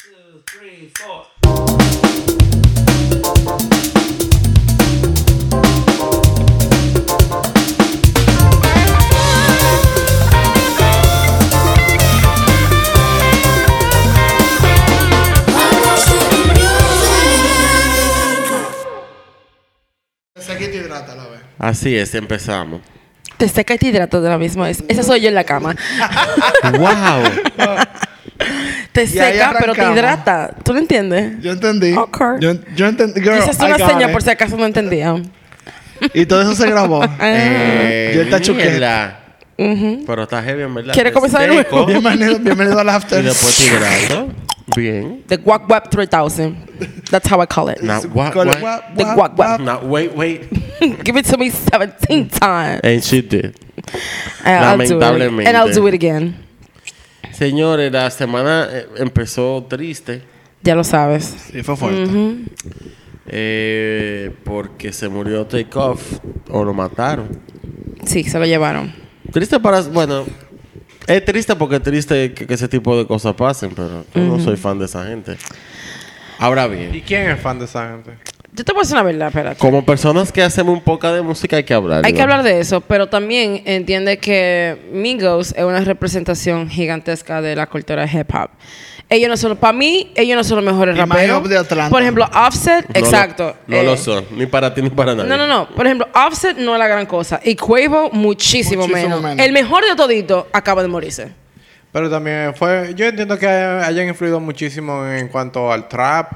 two, three, four. Hidrata la vez. Así es, empezamos. Te seca y te hidrata de la misma vez. Esa soy yo en la cama. ¡Wow! Te seca, pero te hidrata. ¿Tú lo entiendes? Yo entendí. Ok. Yo, yo entendí. Girl, Esa es una seña it. por si acaso no entendía. Y todo eso se grabó. Eh, Yo está chuquete. mierda. Pero está heavy, en verdad. ¿Quiere Te comenzar de nuevo? bienvenido, bienvenido al Y after. después te hidrato. Bien. The Guac Web 3000. That's how I call it. Con- what? guap, The guap, guap, guap. guap. Now, wait, wait. Give it to me 17 times. And she did. And I'll do it. Lamentablemente. And I'll do it again. Señores, la semana eh, empezó triste. Ya lo sabes. Sí, fue fuerte. eh, porque se murió Takeoff o lo mataron. Sí, se lo llevaron. Triste para. Bueno, es triste porque es triste que, que ese tipo de cosas pasen, pero yo no soy fan de esa gente. Ahora bien, ¿Y quién es fan de esa gente? Yo te voy a decir una verdad, espérate. como personas que hacemos un poco de música, hay que hablar. Hay que hablar de eso, pero también entiende que Migos es una representación gigantesca de la cultura hip hop. Ellos no son, para mí, ellos no son los mejores Y raperos. de Atlanta. Por ejemplo, Offset, No lo- exacto. No, eh, lo son, ni para ti ni para nadie. No, no, no. Por ejemplo, Offset no es la gran cosa. Y Quavo, muchísimo, Muchísimo menos. menos. El mejor de todito acaba de morirse. Pero también fue... Yo entiendo que hayan hayan influido muchísimo en cuanto al trap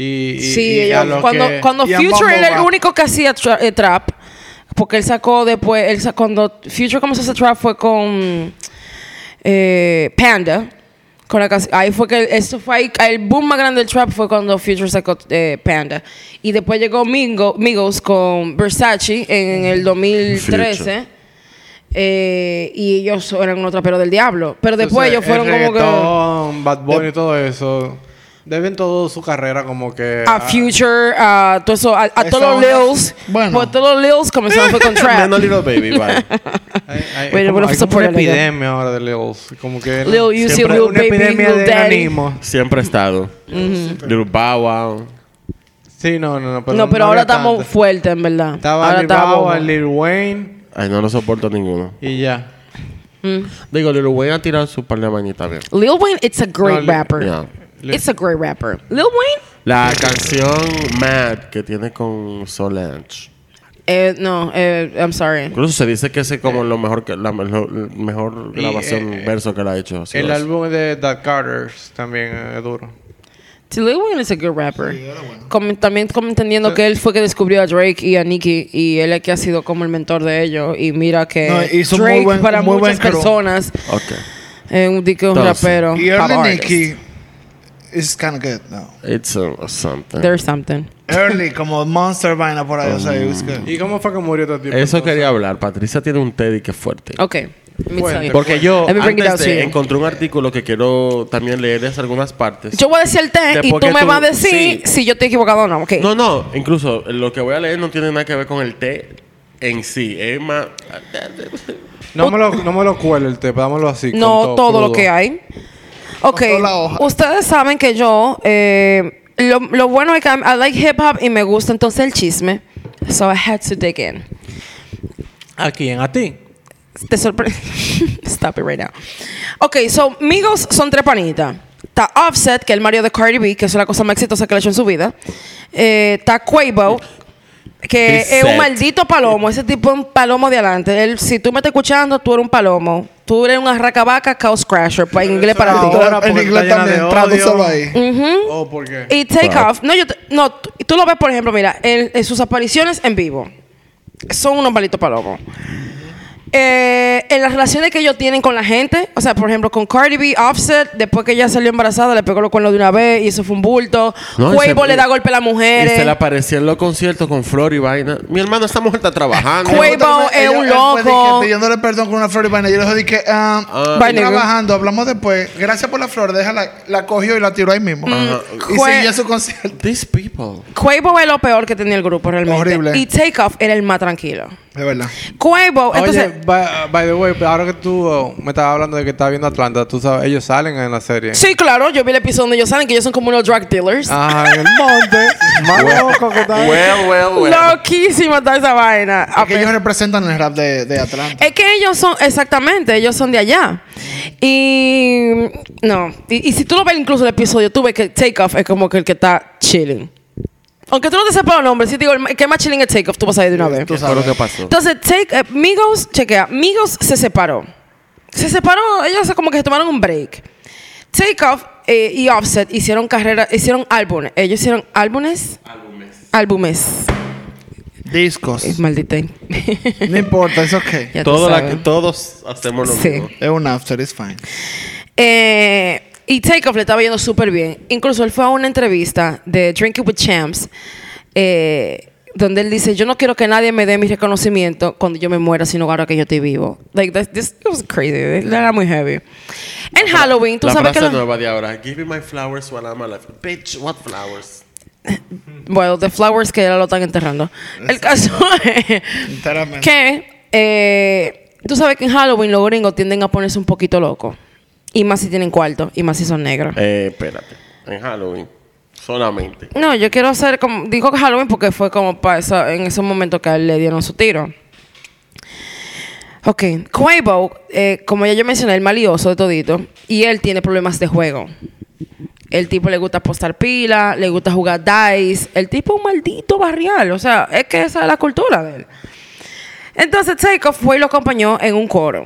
y... y- Sí, y a cuando, que- cuando y Future era el único que hacía tra- eh, trap, porque él sacó después, él cuando Future comenzó a hacer trap fue con eh, Panda. Con la ahí fue que eso fue ahí, el boom más grande del trap fue cuando Future sacó eh, Panda. Y después llegó Mingo, Migos con Versace en el 2013. Future. eh, y ellos eran unos traperos del diablo. Pero después Entonces, ellos fueron el como que Bad Bunny y todo eso... Deben toda su carrera como que... a Future, a, todo eso, a, a todos los Lils. bueno. Pues todos los Lils comenzaron fue con trap. Menos Little Baby, bye. Hay, hay- Bueno, como, hay como una por epidemia ahora de Lils. Como que... Lil Uzi, Lil una Baby, epidemia Lil de enanismo. Siempre ha estado. Little Bow Wow. Sí, no, no, no. Pero no, pero ahora había estamos fuertes, en verdad. Estaba ahora Lil. Bow, Lil Wayne Ay, no lo soporto ninguno. y ya. Digo, Little Wayne ha tirado su par de mañitas bien. Lil Wayne, it's a great No, Lil- rapper. Yeah. It's a great rapper. Lil Wayne, La canción Mad que tiene con Solange. eh, no, eh, I'm sorry. Incluso se dice que es como lo mejor que, la mejor, mejor Y, grabación eh, verso que la ha hecho. El álbum de Dark Carters también es duro. Sí, Lil Wayne is a good rapper. Como- también como entendiendo que él fue que descubrió a Drake y a Nicki y él es que ha sido como el mentor de ellos y mira que No, hizo muy Drake buen- para muy muchas personas Ok. es un dique un rapero. Y pop Is kind of good, no. It's uh, something. There's something. Early, como Monster Vaina por ahí, o sea, it was good. ¿Y cómo fue que murió este tipo? Eso quería hablar. Patricia tiene un Teddy que es fuerte. Ok. You. Porque yo antes de encontré un artículo que quiero también leerles algunas partes. Yo voy a decir el té y tú me tú- vas a decir sí. si yo estoy equivocado o no. Ok. No, no, incluso lo que voy a leer no tiene nada que ver con el té en sí. Es más. No me lo, no me lo cuele el té, dámelo así. con No todo, lo que hay. Ok. toda la hoja. Ustedes saben que yo. eh, lo, lo bueno es que I'm- I like hip hop y me gusta entonces el chisme. So I had to dig in. ¿A quién? ¿A ti? Te sorprende. Stop it right now. Ok, so Migos son tres panitas. Está Offset, que es el Mario de Cardi B, que es la cosa más exitosa que le ha hecho en su vida. Eh, Está Quavo, que He's es un maldito palomo. Ese tipo es un palomo de adelante. Él, si tú me estás escuchando, tú eres un palomo. Tú eres una racabaca chaos crasher, para inglés para ti. En inglés también, tradúcelo ahí. ¿O por qué? Y Take Off, no, yo te- no, tú tú lo ves, por ejemplo, mira, en, en sus apariciones en vivo, son unos malditos palomos. Eh, en las relaciones que ellos tienen con la gente, o sea, por ejemplo, con Cardi B, Offset, después que ella salió embarazada, le pegó los cuernos de una vez y eso fue un bulto. No, y Quavo se- le da golpe a las Y mujeres. se le aparecía en los conciertos con flor y vaina. Mi hermano, esta mujer está trabajando. Quavo es Ella- un loco. pidiéndole perdón con una flor y vaina. Yo le dije ah, Ah. Bye, nigga. trabajando, hablamos después. Gracias por la flor, déjala. La cogió y la tiró ahí mismo. Y Jue- seguía su concierto. These people. Quavo es lo peor que tenía el grupo realmente. Horrible. Y Takeoff era el más tranquilo. Es verdad. Quavo, entonces... Oye, by, by the way, ahora que tú uh, me estabas hablando de que estabas viendo Atlanta, tú sabes, ellos salen en la serie. Sí, claro, yo vi el episodio donde ellos salen que ellos son como unos drug dealers. Ajá, en el monte. Más loco que está. Well, well, well. Loquísima está esa vaina. Es que ellos representan el rap de, de Atlanta. Es que ellos son, exactamente, ellos son de allá. Y no, y, y si tú lo ves incluso el episodio, tú ves que Takeoff es como que el que está chilling. Aunque tú no te sepas los nombres, si te digo que más chilling es Takeoff, tú vas a ir de una vez. Tú ¿Qué fue lo sabes. que pasó? Entonces, take, eh, Migos, chequea, Migos se separó. Se separó, ellos como que se tomaron un break. Takeoff eh, y Offset hicieron carrera, hicieron álbumes. Ellos hicieron álbumes. Álbumes. Álbumes. Discos. Eh, Maldita. No importa, es ok. Ya tú Todo la sabes. que, todos hacemos lo Sí. mismo. Es un after, it's fine. Eh, y Takeoff le estaba yendo súper bien. Incluso él fue a una entrevista de Drinking with Champs, eh, donde él dice: Yo no quiero que nadie me dé mi reconocimiento cuando yo me muera, sino ahora que yo estoy vivo. Like, that, this it was crazy. Era muy heavy. En Halloween, tú la sabes que. lo- nueva de ahora. Give me my flowers while I'm alive. Bitch, what flowers? Bueno, The Flowers que ya lo están enterrando. El caso es que eh, tú sabes que en Halloween los gringos tienden a ponerse un poquito locos. Y más si tienen cuarto, y más si son negros. Eh, espérate. En Halloween. Solamente. No, yo quiero hacer como. Dijo que Halloween porque fue como para eso, en ese momento que a él le dieron su tiro. Ok, Quavo, eh, como ya yo mencioné, el malioso de todito, y él tiene problemas de juego. El tipo le gusta apostar pila, le gusta jugar dice. El tipo es un maldito barrial. O sea, es que esa es la cultura de él. Entonces Takeoff fue y lo acompañó en un coro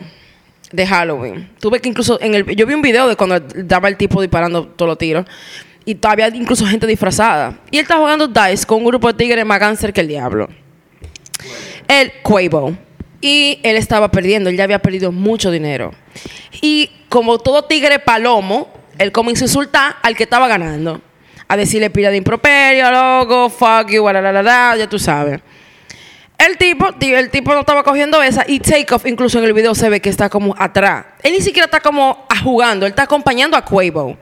de Halloween. Tuve que incluso en el yo vi un video de cuando daba el tipo disparando todos los tiros y todavía incluso gente disfrazada. Y él estaba jugando dice con un grupo de tigres más cáncer que el diablo. El Quavo. Y él estaba perdiendo, él ya había perdido mucho dinero. Y como todo tigre palomo, él comenzó a insultar al que estaba ganando. A decirle pila de improperio, loco, fuck you, la, ya tú sabes. El tipo, el tipo no estaba cogiendo esa y Takeoff incluso en el video se ve que está como atrás. Él ni siquiera está como jugando, él está acompañando a Quavo.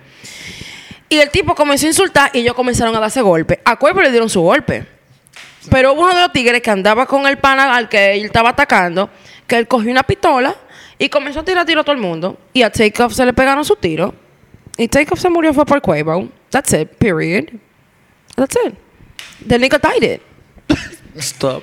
Y el tipo comenzó a insultar y ellos comenzaron a darse golpe. A Quavo le dieron su golpe. Pero hubo uno de los tigres que andaba con el pana al que él estaba atacando, que él cogió una pistola y comenzó a tirar tiro a todo el mundo. Y a Takeoff se le pegaron su tiro. Y Takeoff se murió fue por Quavo. That's it, period. That's it. The nigga died it. Stop.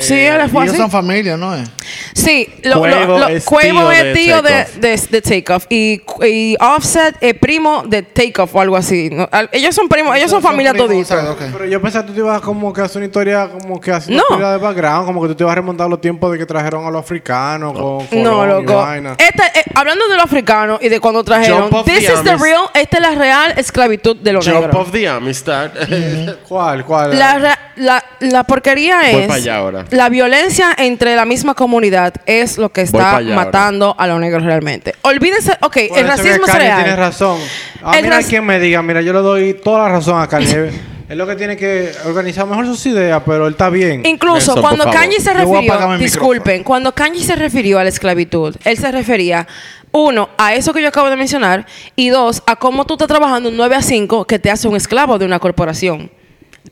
Sí, él fue Ellos así. son familia, ¿no es? Sí, lo, lo- es Quavo tío es de tío de, Takeoff. de, de Takeoff y, y Offset es primo de Takeoff o algo así. ¿no? Al- Ellos son primos, ellos son, familia primos, todita. Pero yo pensaba que tú te ibas como que a hacer una historia como que No. pila de background, como que tú te ibas a remontar los tiempos de que trajeron a los africanos con No, Colón y loco. Este, eh, hablando de los africanos y de cuando trajeron, this the is the real, esta es la real esclavitud de los Jump negros. of the Amistad. ¿Cuál? ¿Cuál? La, la, la porquería Voy es allá ahora. la violencia entre la misma comunidad es lo que está matando a los negros realmente. Olvídense, ok, Por el racismo es real. tiene razón. A El mí no hay quien me diga, mira, yo le doy toda la razón a Kanye. es lo que tiene que organizar mejor sus ideas, pero él está bien. Incluso Nelson, cuando. Kanye se refirió, disculpen, cuando Kanye se refirió a la esclavitud, él se refería, uno, a eso que yo acabo de mencionar, y dos, a cómo tú estás trabajando un 9 a 5 que te hace un esclavo de una corporación.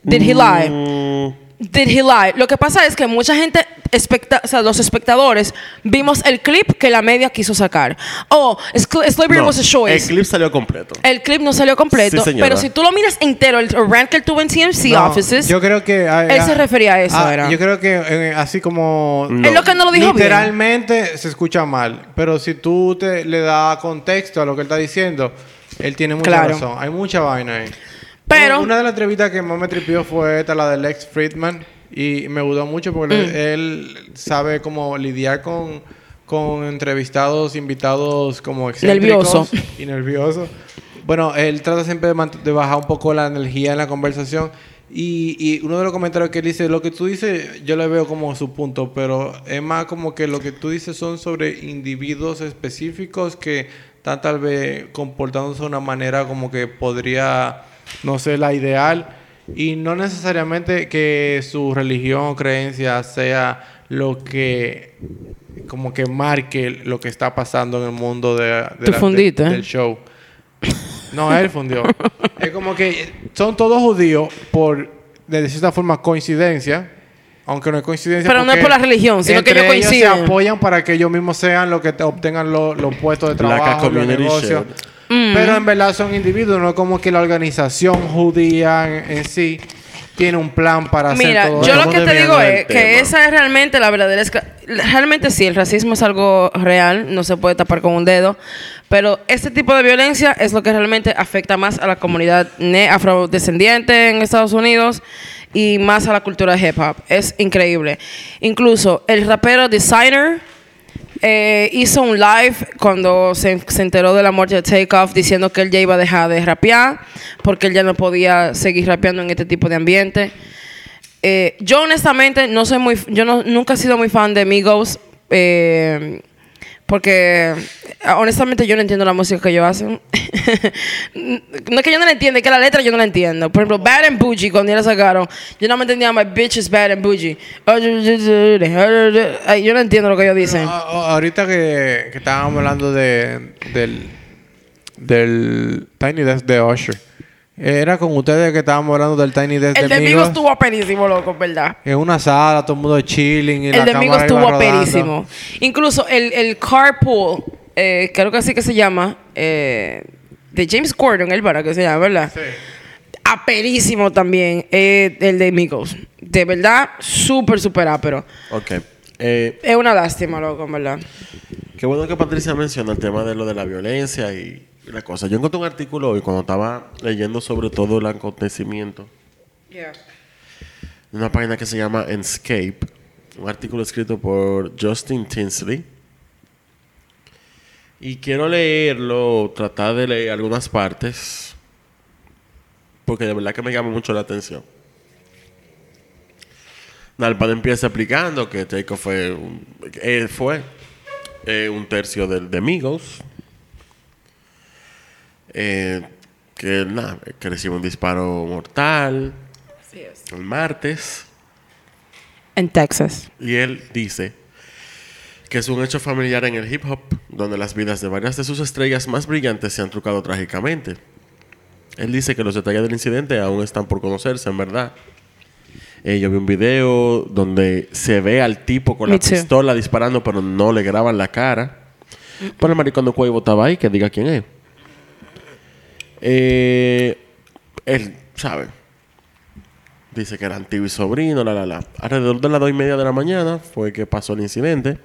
Did he lie? Mm, Did he lie? Lo que pasa es que mucha gente, especta o sea, los espectadores, vimos el clip que la media quiso sacar. Oh, slavery no, was a el choice. clip salió completo. El clip no salió completo, Sí, pero si tú lo miras entero, el rant que él tuvo en TMC No, offices, Yo creo que. ah, Él ah, se refería a eso, ah, era. Yo creo que eh, así como. No. es lo que no lo dijo bien. Literalmente se escucha mal. Pero si tú te, le das contexto a lo que él está diciendo, él tiene mucha Claro. razón. Hay mucha vaina ahí. Pero- Una de las entrevistas que más me tripió fue esta, la de Lex Friedman. Y me gustó mucho porque Mm. él, él sabe cómo lidiar con, con entrevistados, invitados como excéntricos Nervioso. y nerviosos. Bueno, él trata siempre de bajar un poco la energía en la conversación. Y, y uno de los comentarios que él dice, lo que tú dices, yo le veo como su punto, pero es más como que lo que tú dices son sobre individuos específicos que están tal vez comportándose de una manera como que podría no ser la ideal. Y no necesariamente que su religión o creencia sea lo que como que marque lo que está pasando en el mundo de, de la- ¿eh? del show. No, él fundió. es como que son todos judíos por, de cierta forma, coincidencia. aunque no es coincidencia. Pero no es por la religión, sino que ellos ellos coinciden. se apoyan para que ellos mismos sean los que te- obtengan lo- los puestos de trabajo, los negocios. Mm. Pero en verdad son individuos, no es como que la organización judía en, sí tiene un plan para Mira, hacer todo yo eso. lo que te digo es que tema. esa es realmente la verdadera... Realmente sí, el racismo es algo real, no se puede tapar con un dedo, pero este tipo de violencia es lo que realmente afecta más a la comunidad afrodescendiente en Estados Unidos y más a la cultura de hip hop. Es increíble. Incluso el rapero Designer eh, hizo un live cuando se, se enteró de la muerte de Takeoff diciendo que él ya iba a dejar de rapear porque él ya no podía seguir rapeando en este tipo de ambiente. Eh, yo honestamente no soy muy, yo no, nunca he sido muy fan de Migos eh, porque eh, honestamente yo no entiendo la música que ellos hacen. no es que yo no la entienda, es que la letra yo no la entiendo. Por ejemplo, Bad and Bougie, cuando ya la sacaron, yo no me entendía, my bitch is bad and bougie. Yo no entiendo lo que ellos dicen. Ah, ah, ahorita que, que estábamos hablando de, del, del Tiny Desk de Usher. Era con ustedes que estábamos hablando del Tiny Desk El de Migos. estuvo aperísimo, loco, ¿verdad? En una sala, todo el mundo chilling. Y El la de iba estuvo aperísimo. Incluso el, el carpool, eh, creo que así que se llama, eh, de James Corden, el para que se llama, ¿verdad? Sí. Aperísimo también, eh, el de Migos. De verdad, súper, súper ápero. Ok. Eh, Es una lástima, loco, verdad. Qué bueno que Patricia menciona el tema de lo de la violencia y y la cosa. Yo encontré un artículo hoy cuando estaba leyendo sobre todo el acontecimiento de una página que se llama Enscape, un artículo escrito por Justin Tinsley. Y quiero leerlo, tratar de leer algunas partes, porque de verdad que me llama mucho la atención. Nalpan empieza explicando que Takeoff fue, un- eh, fue eh, un tercio del de Migos. Eh, que nada, que recibe un disparo mortal el martes. En Texas. Y él dice que es un hecho familiar en el hip hop, donde las vidas de varias de sus estrellas más brillantes se han trucado trágicamente. Él dice que los detalles del incidente aún están por conocerse, en verdad. Eh, yo vi un video donde se ve al tipo con Me la too. pistola disparando, pero no le graban la cara. Pero el maricón de Cuevo estaba ahí, que diga quién es. Eh, él, ¿sabe? Dice que eran tío y sobrino, la, la, la. Alrededor de las dos y media de la mañana fue que pasó el incidente.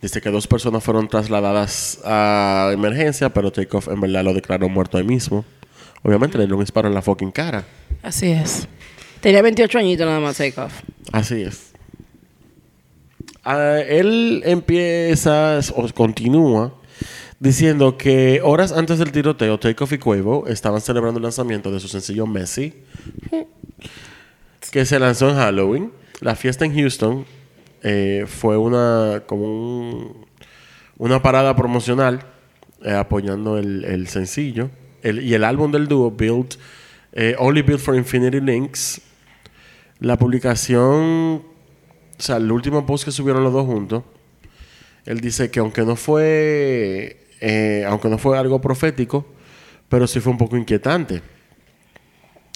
Dice que dos personas fueron trasladadas a emergencia, pero Takeoff en verdad lo declaró muerto ahí mismo. Obviamente le dio un disparo en la fucking cara. Así es. Tenía 28 añitos nada más, Takeoff. Así es. Ah, él empieza o continúa diciendo que horas antes del tiroteo, Takeoff y Cuevo estaban celebrando el lanzamiento de su sencillo Messi, que se lanzó en Halloween. La fiesta en Houston eh, fue una como un- una parada promocional eh, apoyando el, el sencillo El- y el álbum del dúo Built eh, Only Built for Infinity Links. La publicación, o sea, el último post que subieron los dos juntos, él dice que aunque no fue, eh, aunque no fue algo profético, pero sí fue un poco inquietante.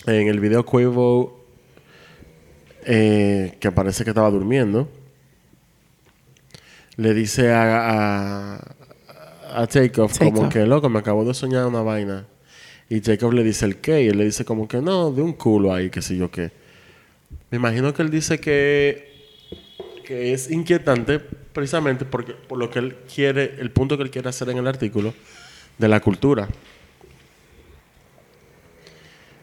En el video Cuevo, eh, que parece que estaba durmiendo, le dice a, a, a Takeoff como que, loco, me acabo de soñar una vaina. Y Takeoff le dice el qué, y él le dice como que no, de un culo ahí, que sé yo qué. Me imagino que él dice que, que es inquietante precisamente porque, por lo que él quiere, el punto que él quiere hacer en el artículo de la cultura.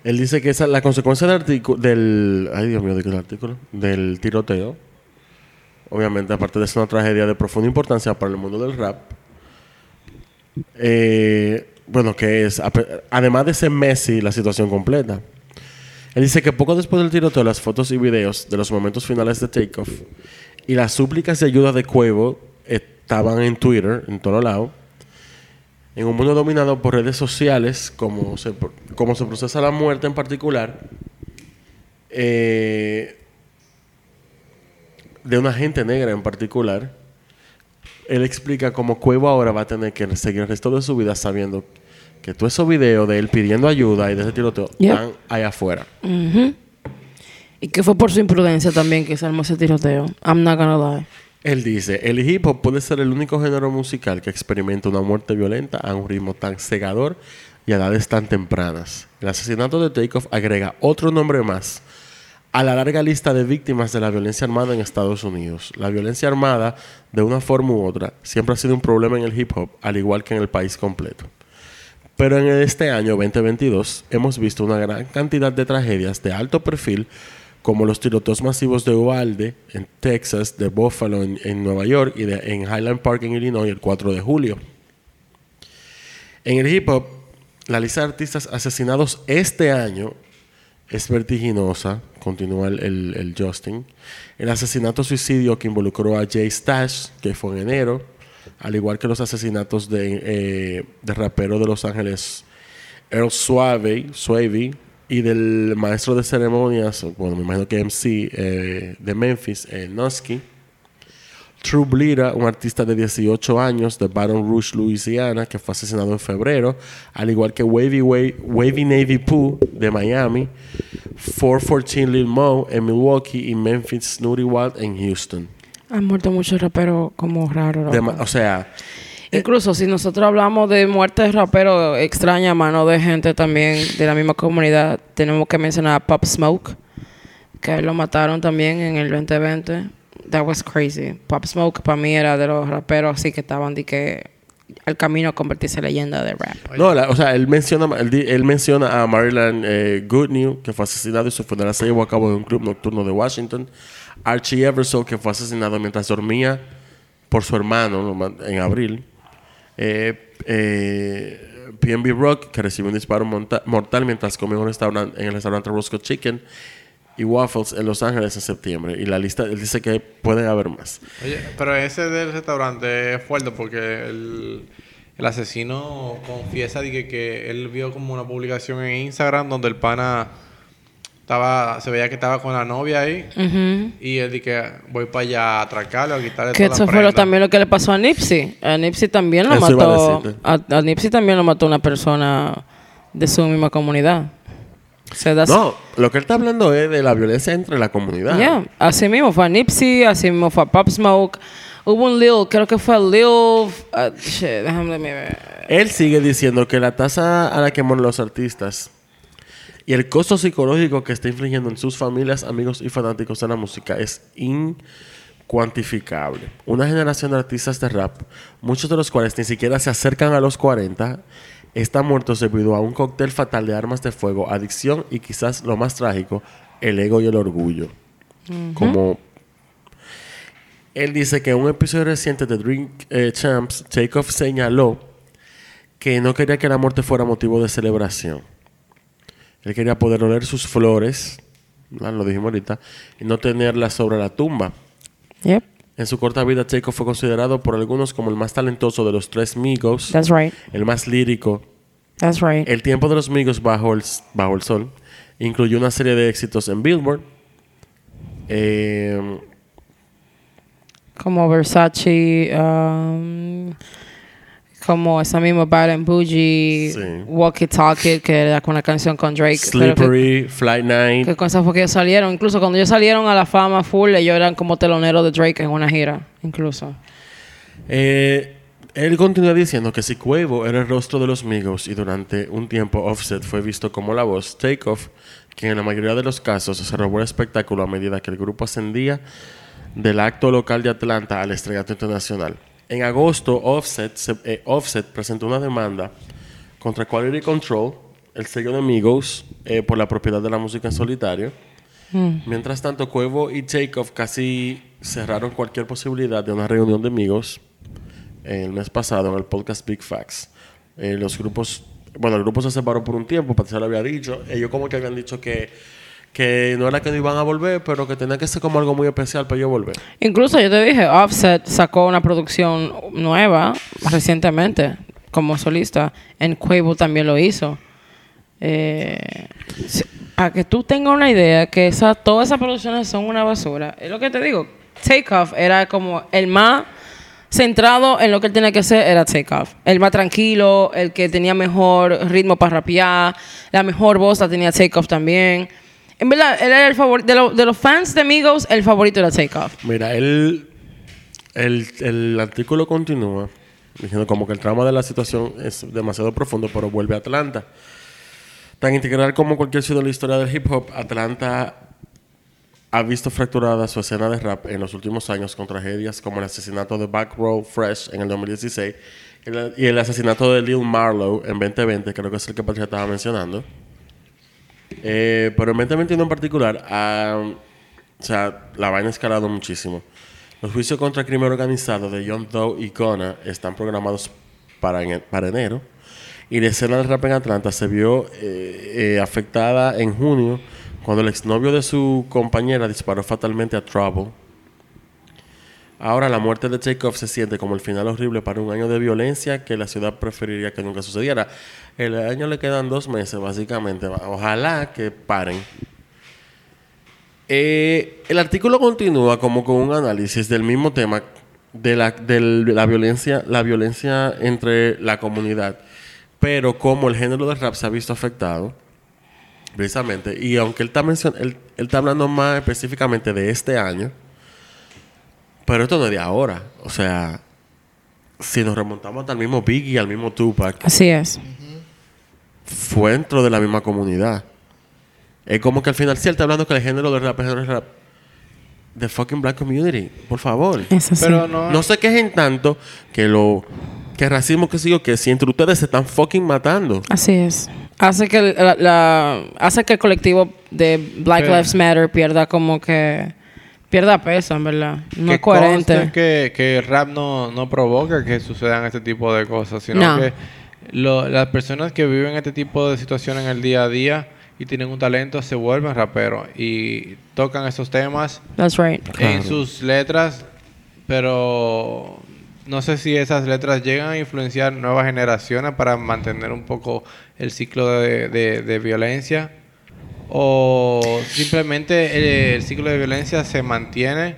Él dice que esa, la consecuencia del artículo, del, ay Dios mío, ¿de qué es el artículo? Del tiroteo, obviamente, aparte de ser una tragedia de profunda importancia para el mundo del rap, eh, bueno, que es, además de ser Messi, la situación completa. Él dice que poco después del tiroteo, las fotos y videos de los momentos finales de Takeoff y las súplicas de ayuda de Cuevo estaban en Twitter, en todos lados. En un mundo dominado por redes sociales, como se, como se procesa la muerte en particular, eh, de una gente negra en particular, él explica cómo Cuevo ahora va a tener que seguir el resto de su vida sabiendo que todos esos videos de él pidiendo ayuda y de ese tiroteo Yeah. están allá afuera. Y que fue por su imprudencia también que se armó ese tiroteo. I'm not gonna lie. Él dice, el hip hop puede ser el único género musical que experimenta una muerte violenta a un ritmo tan cegador y a edades tan tempranas. El asesinato de Takeoff agrega otro nombre más a la larga lista de víctimas de la violencia armada en Estados Unidos. La violencia armada, de una forma u otra, siempre ha sido un problema en el hip hop, al igual que en el país completo. Pero en este año 2022 hemos visto una gran cantidad de tragedias de alto perfil, como los tiroteos masivos de Uvalde en Texas, de Buffalo en, Nueva York y de, en Highland Park en Illinois el 4 de julio. En el hip hop, la lista de artistas asesinados este año es vertiginosa, continúa el, el- el Justin. El asesinato suicidio que involucró a Jay Stash, que fue en enero, al igual que los asesinatos de, eh, de rapero de Los Ángeles Earl Suave, Suave y del maestro de ceremonias, bueno, me imagino que MC eh, de Memphis, eh. True Blira, un artista de 18 años de Baton Rouge, Louisiana, que fue asesinado en febrero, al igual que Wavy, Wa- Wavy Navy Pooh de Miami, 414 Lil Mo en Milwaukee y Memphis Snooty Wild en Houston. Han muerto muchos raperos como raros. O sea, Incluso si nosotros hablamos de muertes de raperos extrañas, mano de gente también de la misma comunidad, tenemos que mencionar a Pop Smoke, que lo mataron también en el 2020. That was crazy. Pop Smoke para mí era de los raperos así que estaban de que al camino a convertirse en leyenda de rap. No, la- o sea, él menciona, él, menciona a Marilyn eh, Goodnew, que fue asesinado y su funeral se llevó a cabo en un club nocturno de Washington. Archie Eversole, que fue asesinado mientras dormía por su hermano en abril. Eh, eh, PNB Rock, que recibió un disparo mortal mientras comía en, un restaurante, en el restaurante Roscoe Chicken y Waffles en Los Ángeles en septiembre. Y la lista, él dice que pueden haber más. Oye, pero ese del restaurante es fuerte porque el, asesino confiesa que, que él vio como una publicación en Instagram donde el pana estaba, se veía que estaba con la novia ahí Ujú. y él dice que voy para allá a atracarlo, a quitarle Que toda eso la fue lo- también lo que le pasó a Nipsey. A Nipsey también lo Eso a mató. decirte. A, a Nipsey también lo mató una persona de su misma comunidad. Se da No, lo que él está hablando es de la violencia entre la comunidad. Yeah, así mismo fue a Nipsey, así mismo fue a Pop Smoke. Hubo un Lil, creo que fue Lil. uh, shit, déjame ver. Él sigue diciendo que la tasa a la que mueren los artistas y el costo psicológico que está infligiendo en sus familias, amigos y fanáticos de la música es incuantificable. Una generación de artistas de rap, muchos de los cuales ni siquiera se acercan a los 40, están muertos debido a un cóctel fatal de armas de fuego, adicción y quizás lo más trágico, el ego y el orgullo. Como él dice que en un episodio reciente de Drink eh, Champs, Takeoff señaló que no quería que la muerte fuera motivo de celebración. Él quería poder oler sus flores, ¿verdad? lo dijimos ahorita, y no tenerlas sobre la tumba. Yep, En su corta vida, Takeoff fue considerado por algunos como el más talentoso de los tres Migos, that's right. el más lírico. That's right. El tiempo de los Migos bajo el, bajo el sol incluyó una serie de éxitos en Billboard. Eh, como Versace, um, como esa misma Bad and Bougie, Sí. Walk It Talk It, que era con una canción con Drake. que- Slippery, Flight Night. Que con esas fue que ellos salieron. Incluso cuando ellos salieron a la fama full, ellos eran como teloneros de Drake en una gira. Incluso. Eh, él continúa diciendo que si Cuevo era el rostro de los Migos y durante un tiempo Offset fue visto como la voz, Takeoff, quien en la mayoría de los casos se robó el espectáculo a medida que el grupo ascendía del acto local de Atlanta al estrellato internacional. En agosto, Offset, se- eh, Offset presentó una demanda contra Quality Control, el sello de Migos, eh, por la propiedad de la música en solitario. Mientras tanto, Cuevo y Takeoff casi cerraron cualquier posibilidad de una reunión de amigos el mes pasado en el podcast Big Facts. Eh, los grupos, bueno, el grupo se separó por un tiempo, Patricia lo había dicho. Ellos como que habían dicho que, que no era que no iban a volver, pero que tenía que ser como algo muy especial para ellos volver. Incluso yo te dije, Offset sacó una producción nueva recientemente como solista. En Quavo también lo hizo. Eh, para que tú tengas una idea que esa, todas esas producciones son una basura. Es lo que te digo. Takeoff era como el más centrado en lo que él tenía que hacer era Takeoff. El más tranquilo, el que tenía mejor ritmo para rapear, la mejor voz la tenía Takeoff también. En verdad, él era el favorito. De, lo- de los fans de Migos, el favorito era Takeoff. Mira, él, el, el artículo continúa diciendo como que el trama de la situación es demasiado profundo, pero vuelve a Atlanta. Tan integral como cualquier ciudad de la historia del hip hop, Atlanta ha visto fracturada su escena de rap en los últimos años con tragedias como el asesinato de Back Row Fresh en el 2016 y el- y el asesinato de Lil Marlowe en 2020, creo que es el que Patricia estaba mencionando. Eh, pero en 2021 en particular, ah, o sea, la vaina ha escalado muchísimo. Los juicios contra el crimen organizado de John Doe y Gona están programados para, en- enero. Y la escena del rap en Atlanta se vio eh, eh, afectada en junio cuando el exnovio de su compañera disparó fatalmente a Trouble. Ahora la muerte de Takeoff se siente como el final horrible para un año de violencia que la ciudad preferiría que nunca sucediera. El año le quedan dos meses, básicamente. Ojalá que paren. Eh, el artículo continúa como con un análisis del mismo tema de la, de la violencia, la violencia entre la comunidad, pero como el género del rap se ha visto afectado, precisamente. Y aunque él está él, él está hablando más específicamente de este año, pero esto no es de ahora. O sea, si nos remontamos hasta el mismo Biggie, al mismo Tupac, Así es. fue dentro de la misma comunidad. Es como que al final sí él está hablando que el género del rap es el rap. The fucking black community, por favor. Es así. Pero no, No se quejen tanto que lo que el racismo que sigo que si entre ustedes se están fucking matando. Así es. Hace que el, la, la- hace que el colectivo de Black Pero- Lives Matter pierda como que pierda peso, en verdad. No que es coherente. Que, que el rap no, no provoca que sucedan este tipo de cosas, sino No. que lo- las personas que viven este tipo de situaciones en el día a día y tienen un talento se vuelven raperos y tocan esos temas That's right. en sus letras, pero no sé si esas letras llegan a influenciar nuevas generaciones para mantener un poco el ciclo de, de- de violencia o simplemente el, el ciclo de violencia se mantiene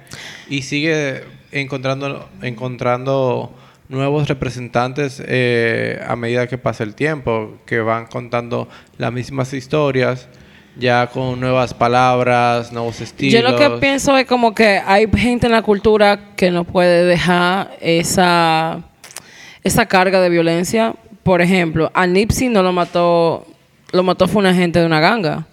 y sigue encontrando encontrando nuevos representantes eh, a medida que pasa el tiempo que van contando las mismas historias ya con nuevas palabras nuevos estilos Yo lo que pienso es como que hay gente en la cultura que no puede dejar esa, esa carga de violencia. Por ejemplo, a Nipsey no lo mató, lo mató fue una gente de una ganga.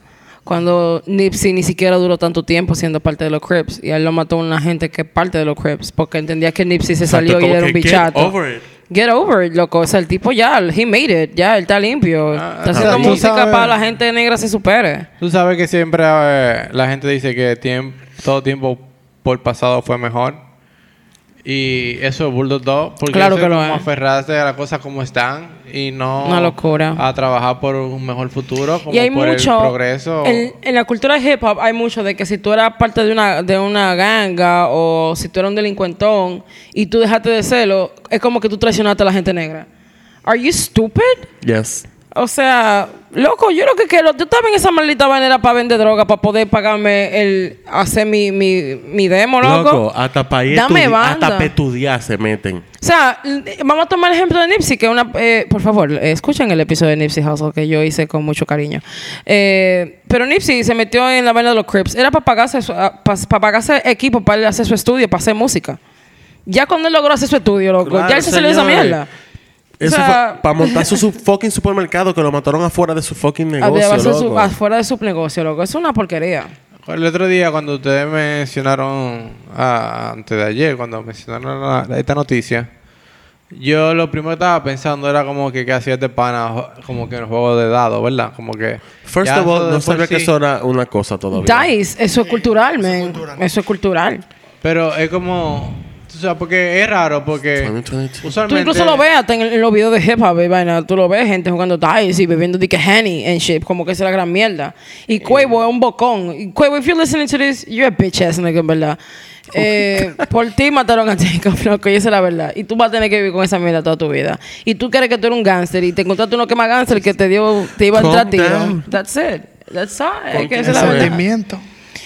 Cuando Nipsey ni siquiera duró tanto tiempo siendo parte de los Crips. Y a él lo mató una gente que es parte de los Crips. Porque entendía que Nipsey se Exacto, salió y era un que get bichato. over it. Get over it, loco. O sea, el tipo ya, he made it. Ya, él está limpio. Ah, está sea, haciendo música sabes- para la gente negra se supere. Tú sabes que siempre eh, la gente dice que tiemp- todo tiempo por pasado fue mejor. Y eso es Bulldog 2. Porque Claro que lo como es. aferrarse a las cosas como están y no Una locura. a trabajar por un mejor futuro, como y hay por mucho el progreso. en, en la cultura de hip hop hay mucho de que si tú eras parte de una de una ganga o si tú eras un delincuentón y tú dejaste de serlo es como que tú traicionaste a la gente negra are you stupid Yes. O sea loco yo lo que quiero yo estaba en esa maldita manera para vender droga para poder pagarme el hacer mi mi, mi demo loco, Loco, hasta para Dame banda. hasta pa' estudiar se meten. o sea, vamos a tomar el ejemplo de Nipsey, que es una... eh, por favor, escuchen el episodio de Nipsey Hussle que yo hice con mucho cariño. Eh, pero Nipsey se metió en la vaina de los Crips. Era para pagarse, ah, pa- pa pagarse equipo para hacer su estudio, para hacer música. Ya cuando él logró hacer su estudio, loco, Claro, ya él se salió de esa mierda. Eso O sea- para montar su, su fucking supermercado que lo mataron afuera de su fucking negocio. su- afuera de su negocio, loco. Es una porquería. El otro día cuando ustedes mencionaron, ah, antes de ayer, cuando mencionaron la- la- esta noticia, yo lo primero que estaba pensando era como que qué hacía este pana como que en el juego de dados, ¿verdad? Como que... First of all, no sabía que sí- eso era una cosa todavía. Dice, eso es cultural, man. Eso es cultural. Pero es como... O sea, porque es raro, porque 2022. Tú usualmente... incluso lo ves hasta en, en los videos de hip hop, y vaina. Tú lo ves, gente jugando dice y bebiendo dique Henny and shit, como que es la gran mierda. Y Quavo es un bocón. Y Quavo, if you're listening to this, you're a bitch ass nigga, en verdad. Eh, por ti mataron a Jacob, loco, y esa es la verdad. Y tú vas a tener que vivir con esa mierda toda tu vida. Y tú crees que tú eres un gánster y te encontraste uno que más gánster que te dio, te iba a entrar. That's it. That's all. Es que esa es la verdad.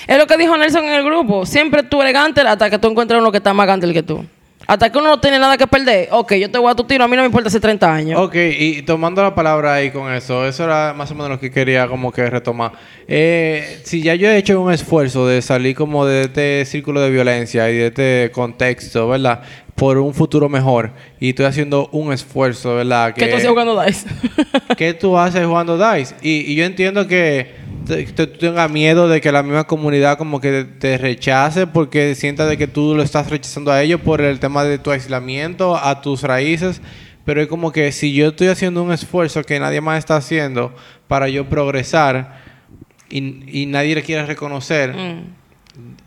Es lo que dijo Nelson en el grupo. Siempre tú eres gánster hasta que tú encuentres uno que está más gánster que tú. Hasta que uno no tiene nada que perder. Ok, yo te voy a tu tiro, a mí no me importa hace 30 años. Ok, y tomando la palabra ahí con eso, eso era más o menos lo que quería como que retomar. Eh, si ya yo he hecho un esfuerzo de salir como de este círculo de violencia y de este contexto, ¿verdad? Por un futuro mejor. Y estoy haciendo un esfuerzo, ¿verdad? ¿Qué tú hacías jugando Dice? ¿Qué tú haces jugando DICE? Y, y yo entiendo que te- te- tú tengas miedo de que la misma comunidad como que te rechace porque sienta de que tú lo estás rechazando a ellos por el tema de tu aislamiento, a tus raíces. Pero es como que si yo estoy haciendo un esfuerzo que nadie más está haciendo para yo progresar y, y nadie le quiere reconocer,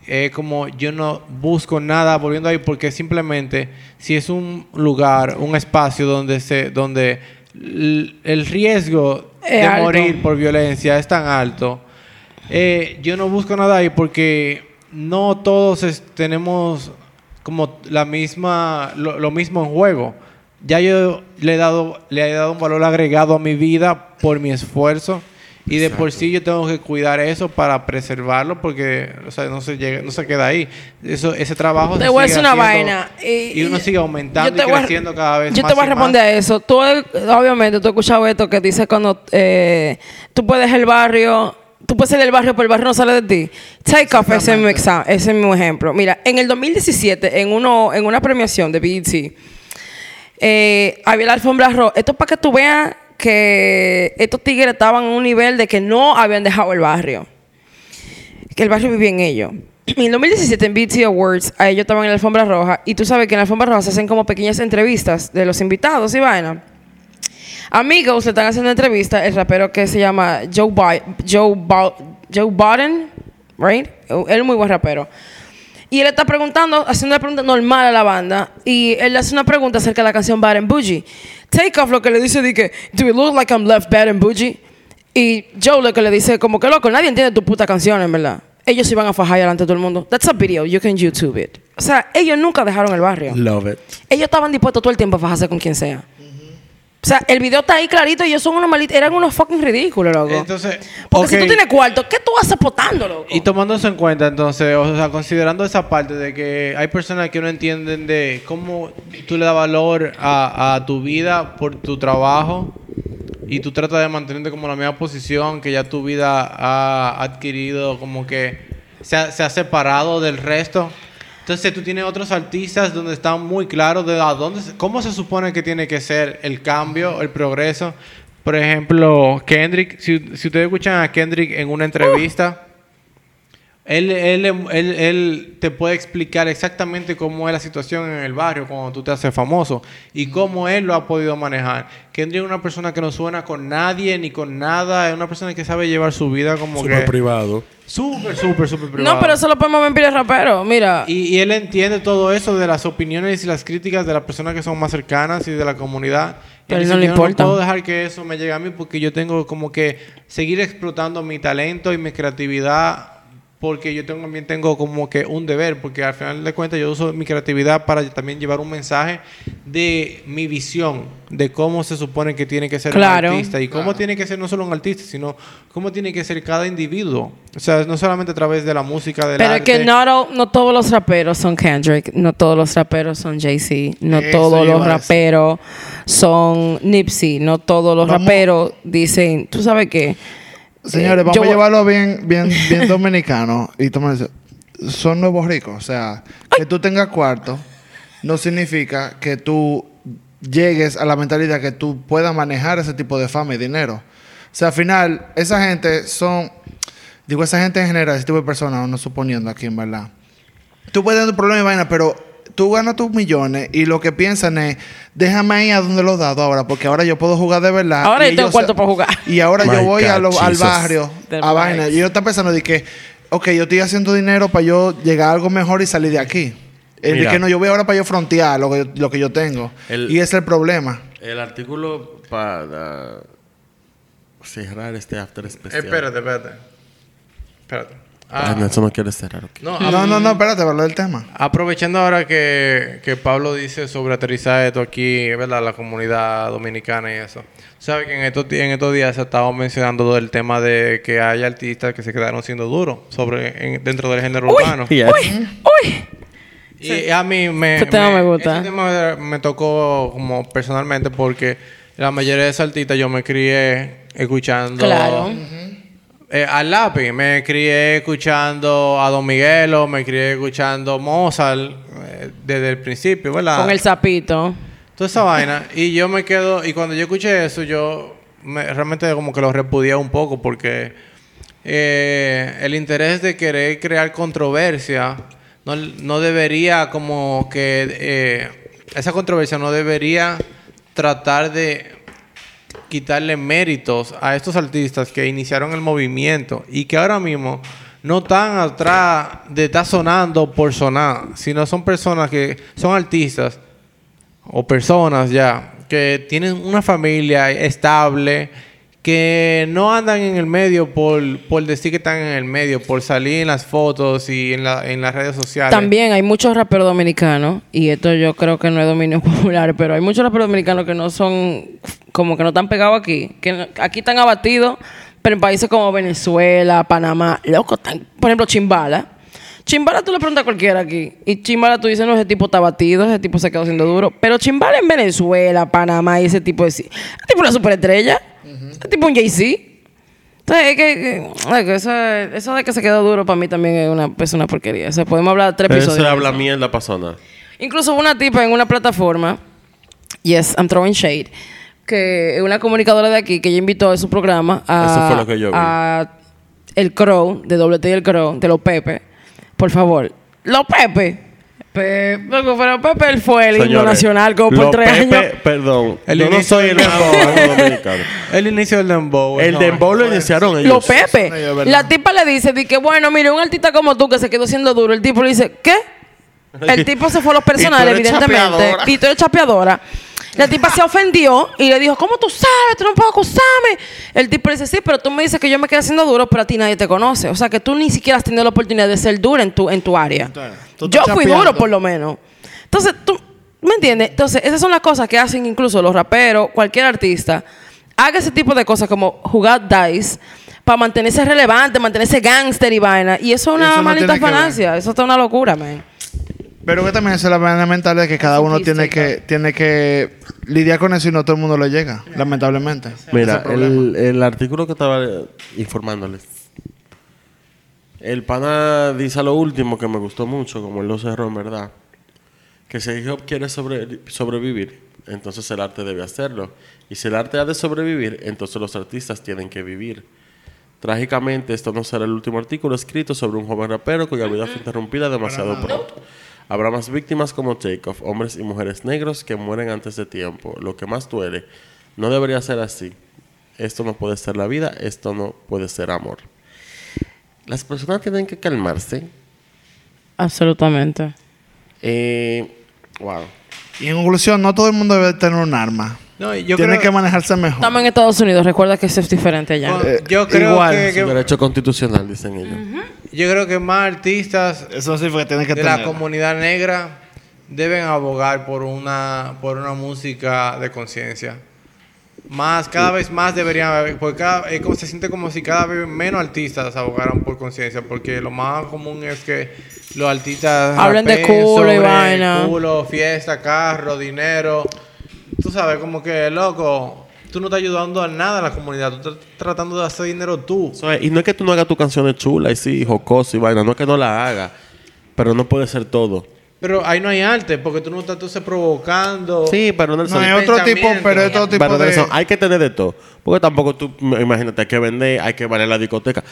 es como yo no busco nada volviendo ahí porque simplemente si es un lugar, un espacio donde se donde el riesgo Es de alto. morir por violencia es tan alto, eh, yo no busco nada ahí porque no todos es- tenemos como la misma lo, lo mismo en juego. Ya yo le he dado le he dado un valor agregado a mi vida por mi esfuerzo. Y de por sí yo tengo que cuidar eso para preservarlo porque o sea, no se llega, no se queda ahí. Eso, ese trabajo Te se voy a decir una vaina. Y, y uno sigue aumentando yo y a- creciendo cada vez Yo más. te voy a responder más. a eso. Tú, eh, obviamente, tú has escuchado esto que dice cuando eh, tú puedes el barrio, tú puedes ser del barrio, pero el barrio no sale de ti. Take off, ese es mi, exa- ese es mi ejemplo. Mira, en el 2017, en, uno, en una premiación de BET, eh, había la alfombra roja. Esto es para que tú veas que estos tigres estaban en un nivel de que no habían dejado el barrio. Que el barrio vivía en ellos. En el 2017 en BT Awards, a ellos estaban en la alfombra roja. Y tú sabes que en la alfombra roja se hacen como pequeñas entrevistas de los invitados y vaina. Amigos le están haciendo entrevista el rapero que se llama Joe, Bi- Joe, Joe Biden, right? Él es muy buen rapero. Y él está preguntando, haciendo una pregunta normal a la banda. Y él hace una pregunta acerca de la canción Bad and Bougie. Take off lo que le dice de que, do it look like I'm left bad and bougie? Y Joe lo que le dice, como que loco, nadie entiende tu puta canción, en verdad. Ellos iban a fajar delante de todo el mundo. That's a video, you can YouTube it. O sea, ellos nunca dejaron el barrio. Love it. Ellos estaban dispuestos todo el tiempo a fajarse con quien sea. O sea, el video está ahí clarito y ellos son unos malitos. Eran unos fucking ridículos, loco. Entonces, Porque si tú tienes cuarto, ¿qué tú haces potando, loco? Y tomando eso en cuenta, entonces, o sea, considerando esa parte de que hay personas que no entienden de cómo tú le das valor a, a tu vida por tu trabajo y tú tratas de mantenerte como en la misma posición que ya tu vida ha adquirido, como que se ha, se ha separado del resto. Entonces tú tienes otros artistas donde están muy claros de a dónde, cómo se supone que tiene que ser el cambio, el progreso. Por ejemplo, Kendrick, si, si ustedes escuchan a Kendrick en una entrevista, él, él, él, él te puede explicar exactamente cómo es la situación en el barrio cuando tú te haces famoso y cómo él lo ha podido manejar. Kendrick es una persona que no suena con nadie ni con nada, es una persona que sabe llevar su vida como Súper que... privado. Súper, súper, súper privado. no, pero eso lo podemos ver en Rapero. Mira, Y, y él entiende todo eso de las opiniones y las críticas de las personas que son más cercanas y de la comunidad. Y Pero él no dice, le "Yo importa". No puedo dejar que eso me llegue a mí porque yo tengo como que seguir explotando mi talento y mi creatividad porque yo tengo- también tengo como que un deber, porque al final de cuentas yo uso mi creatividad para también llevar un mensaje de mi visión, de cómo se supone que tiene que ser Claro. un artista y cómo tiene que ser no solo un artista, sino cómo tiene que ser cada individuo. O sea, no solamente a través de la música, del pero arte. que no, no, todos los raperos son Kendrick, no todos los raperos son Jay-Z, no Eso todos los raperos son Nipsey, no todos los Vamos- raperos dicen, ¿tú sabes qué? Señores, Eh, vamos yo a llevarlo bien, bien, bien dominicano. Y toma eso. Son nuevos ricos. O sea, que tú tengas cuarto no significa que tú llegues a la mentalidad que tú puedas manejar ese tipo de fama y dinero. O sea, al final, esa gente son. Digo, esa gente en general, ese tipo de personas, no suponiendo aquí en verdad. Tú puedes tener un problema y vaina, pero tú ganas tus millones y lo que piensan es, déjame ahí a donde los dado ahora, porque ahora yo puedo jugar de verdad. Ahora Y yo tengo cuarto para jugar. Y ahora yo voy a God, lo- al barrio, a vaina. Y yo estoy pensando de que, ok, yo estoy haciendo dinero para yo llegar a algo mejor y salir de aquí. El de que no, yo voy ahora para yo frontear lo que yo, lo que yo tengo. El- y ese es el problema. El artículo para cerrar este after Eh, especial. espérate, espérate. Espérate. Ah, Ah, Nelson no quiere cerrar. no, No, no, no, espérate, hablar del tema. Aprovechando ahora que, que Pablo dice sobre aterrizar esto aquí, ¿verdad? La comunidad dominicana y eso. ¿Sabes que en estos, en estos días se estaba mencionando del tema de que hay artistas que se quedaron siendo duros sobre en- dentro del género Uy, urbano? Yes. uy, uy. Y a mí me... Ese tema me gusta. ese tema me tocó como personalmente porque la mayoría de saltitas yo me crié escuchando... Claro. Eh, al lápiz. Me crié escuchando a Don Miguelo, me crié escuchando Mozart eh, desde el principio, ¿verdad? Con el sapito. Toda esa vaina. Y yo me quedo... Y cuando yo escuché eso, yo me- realmente como que lo repudié un poco porque eh, el interés de querer crear controversia no, no debería como que... eh, esa controversia no debería tratar de quitarle méritos a estos artistas que iniciaron el movimiento y que ahora mismo no están atrás de estar sonando por sonar, sino son personas que son artistas o personas ya que tienen una familia estable, que no andan en el medio por, por decir que están en el medio, por salir en las fotos y en, la- en las redes sociales. También hay muchos raperos dominicanos, y esto yo creo que no es dominio popular, pero hay muchos raperos dominicanos que no son, como que no están pegados aquí, que aquí están abatidos, pero en países como Venezuela, Panamá, loco, están, por ejemplo, Chimbala. Chimbala tú le preguntas a cualquiera aquí, y Chimbala tú dices, no, ese tipo está abatido, ese tipo se quedó siendo duro, pero Chimbala en Venezuela, Panamá y ese tipo de... Ese tipo es una superestrella, ese tipo un Jay-Z. Entonces, es que, eso, eso de que se quedó duro para mí también es una, es una porquería. O sea, podemos hablar tres episodios. Ese habla mierda para sonar. Incluso una tipa en una plataforma, yes, I'm throwing shade, que una comunicadora de aquí que ella invitó a su programa a, Eso fue lo que yo vi. a El Crow, de WT y El Crow, de los Pepe. Por favor, los Pepe. Pe- loco, pero Pepe él fue el himno nacional como por tres Pepe- años. Perdón, El yo no inicio soy el dembow. dominicano. El inicio del dembow. El no. dembow lo iniciaron ellos. Los Pepe. La tipa le dice, di que bueno, mire, un artista como tú que se quedó siendo duro. El tipo le dice, ¿qué? El tipo se fue a los personales, Y evidentemente. chapeadora. Y tú eres chapeadora. La tipa se ofendió y le dijo, ¿cómo tú sabes? Tú no puedes acusarme. El tipo le dice, sí, pero tú me dices que yo me quedé haciendo duro, pero a ti nadie te conoce. O sea, que tú ni siquiera has tenido la oportunidad de ser dura en tu, en tu área. Yo fui chapeando. duro, por lo menos. Entonces, tú, ¿me entiendes? Entonces, esas son las cosas que hacen incluso los raperos, cualquier artista. Haga ese tipo de cosas como jugar dice para mantenerse relevante, mantenerse gangster y vaina. Y eso es una Eso no maldita. Eso está una locura, man. Pero que también es la manera mental de que cada uno tiene que, tiene que lidiar con eso y no todo el mundo le llega, lamentablemente. Mira, el, el artículo que estaba eh, informándoles. El pana dice a lo último que me gustó mucho, como él lo cerró en verdad. Que si el hip hop quiere sobre- sobrevivir, entonces el arte debe hacerlo. Y si el arte ha de sobrevivir, entonces los artistas tienen que vivir. Trágicamente, esto no será el último artículo escrito sobre un joven rapero cuya vida fue interrumpida demasiado pronto. Habrá más víctimas como Takeoff, hombres y mujeres negros que mueren antes de tiempo. Lo que más duele, no debería ser así. Esto no puede ser la vida, esto no puede ser amor. Las personas tienen que calmarse. Absolutamente. Eh, wow. Y en conclusión, no todo el mundo debe tener un arma. No, yo Tiene creo, que manejarse mejor. Estamos en Estados Unidos. Recuerda que eso es diferente allá. Eh, yo creo igual, que, Es que- derecho constitucional, dicen ellos. yo creo que más artistas Eso sí fue que tiene que de tener. la comunidad negra deben abogar por una por una música de conciencia. Más, cada vez más deberían haber, porque cada, es como, se siente como si cada vez menos artistas abogaran por conciencia, porque lo más común es que los artistas Hablen de culo y vaina. Culo, fiesta, carro, dinero. Tú sabes, como que, loco, tú no estás ayudando a nada a la comunidad, tú estás tratando de hacer dinero tú. So, eh, y no es que tú no hagas tus canciones chulas y sí, jocoso y vaina, no es que no la hagas, pero no puede ser todo. Pero ahí no hay arte, porque tú no estás entonces provocando. Sí, pero Nelson, No, hay otro tipo, pero es otro tipo pero de... Nelson, hay que tener de todo. Porque tampoco tú, imagínate, hay que vender, hay que valer la discoteca.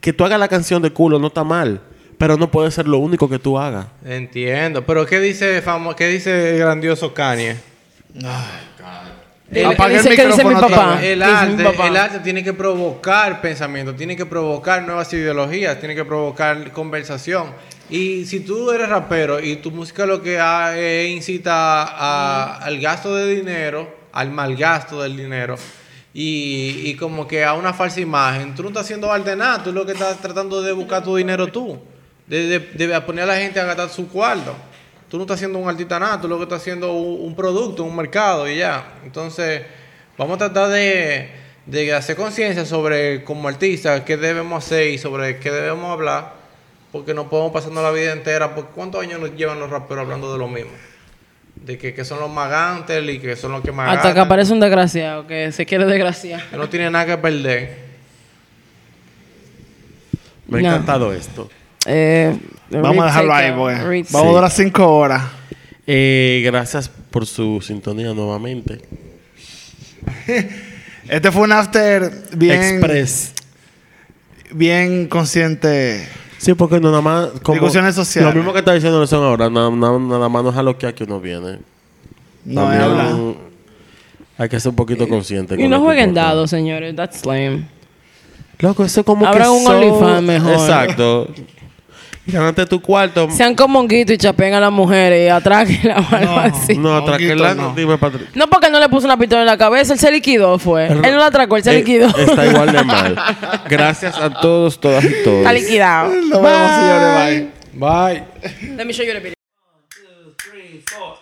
Que tú hagas la canción de culo no está mal, pero no puede ser lo único que tú hagas. Entiendo, pero ¿qué dice famo qué dice el grandioso Kanye? El dice que dice mi micrófono otra papá. vez. El ¿Qué dice mi arte, papá? el arte tiene que provocar pensamiento, tiene que provocar nuevas ideologías, tiene que provocar conversación. Y si tú eres rapero y tu música lo que ha- eh, incita a- al gasto de dinero, al mal gasto del dinero, y, y como que a una falsa imagen, tú no estás haciendo arte nada, tú lo que estás tratando de buscar tu dinero tú, de, de- de poner a la gente a gastar su cuarto. Tú no estás haciendo un artista nada, tú lo que estás haciendo un, un producto, un mercado y ya. Entonces, vamos a tratar de, de hacer conciencia sobre como artistas qué debemos hacer y sobre qué debemos hablar porque nos podemos pasando la vida entera. Porque ¿Cuántos años nos llevan los raperos hablando de lo mismo? De que, que son los magantes y que son los que más Hasta que aparece un desgraciado que se quiere desgraciar. que no tiene nada que perder. Me ha No. encantado esto. Eh, Vamos a dejarlo ahí, porque vamos a durar cinco horas. Eh, gracias por su sintonía nuevamente. Este fue un after bien, Express. bien consciente. Sí, porque no nada más... Como, Discusiones sociales. Lo mismo que está diciendo Nelson ahora, nada, nada, nada más no es a lo que aquí uno viene. No es También hablar. Hay que ser un poquito consciente. Y con no jueguen dados, señores. That's lame. Loco, eso como Habrá que un son- OnlyFans mejor. Exacto. Gánate tu cuarto. Sean como monguito y chapen a las mujeres y atraquen a algo así. No, atraquela, no. dime, No porque no le puso una pistola en la cabeza, él se liquidó, fue. Él no la atracó, él se Eh, liquidó. Está igual de mal. Gracias a todos, todas y todos. Está liquidado. Nos vemos, señores. Bye. Bye. Let me show you the video. Two, three, four.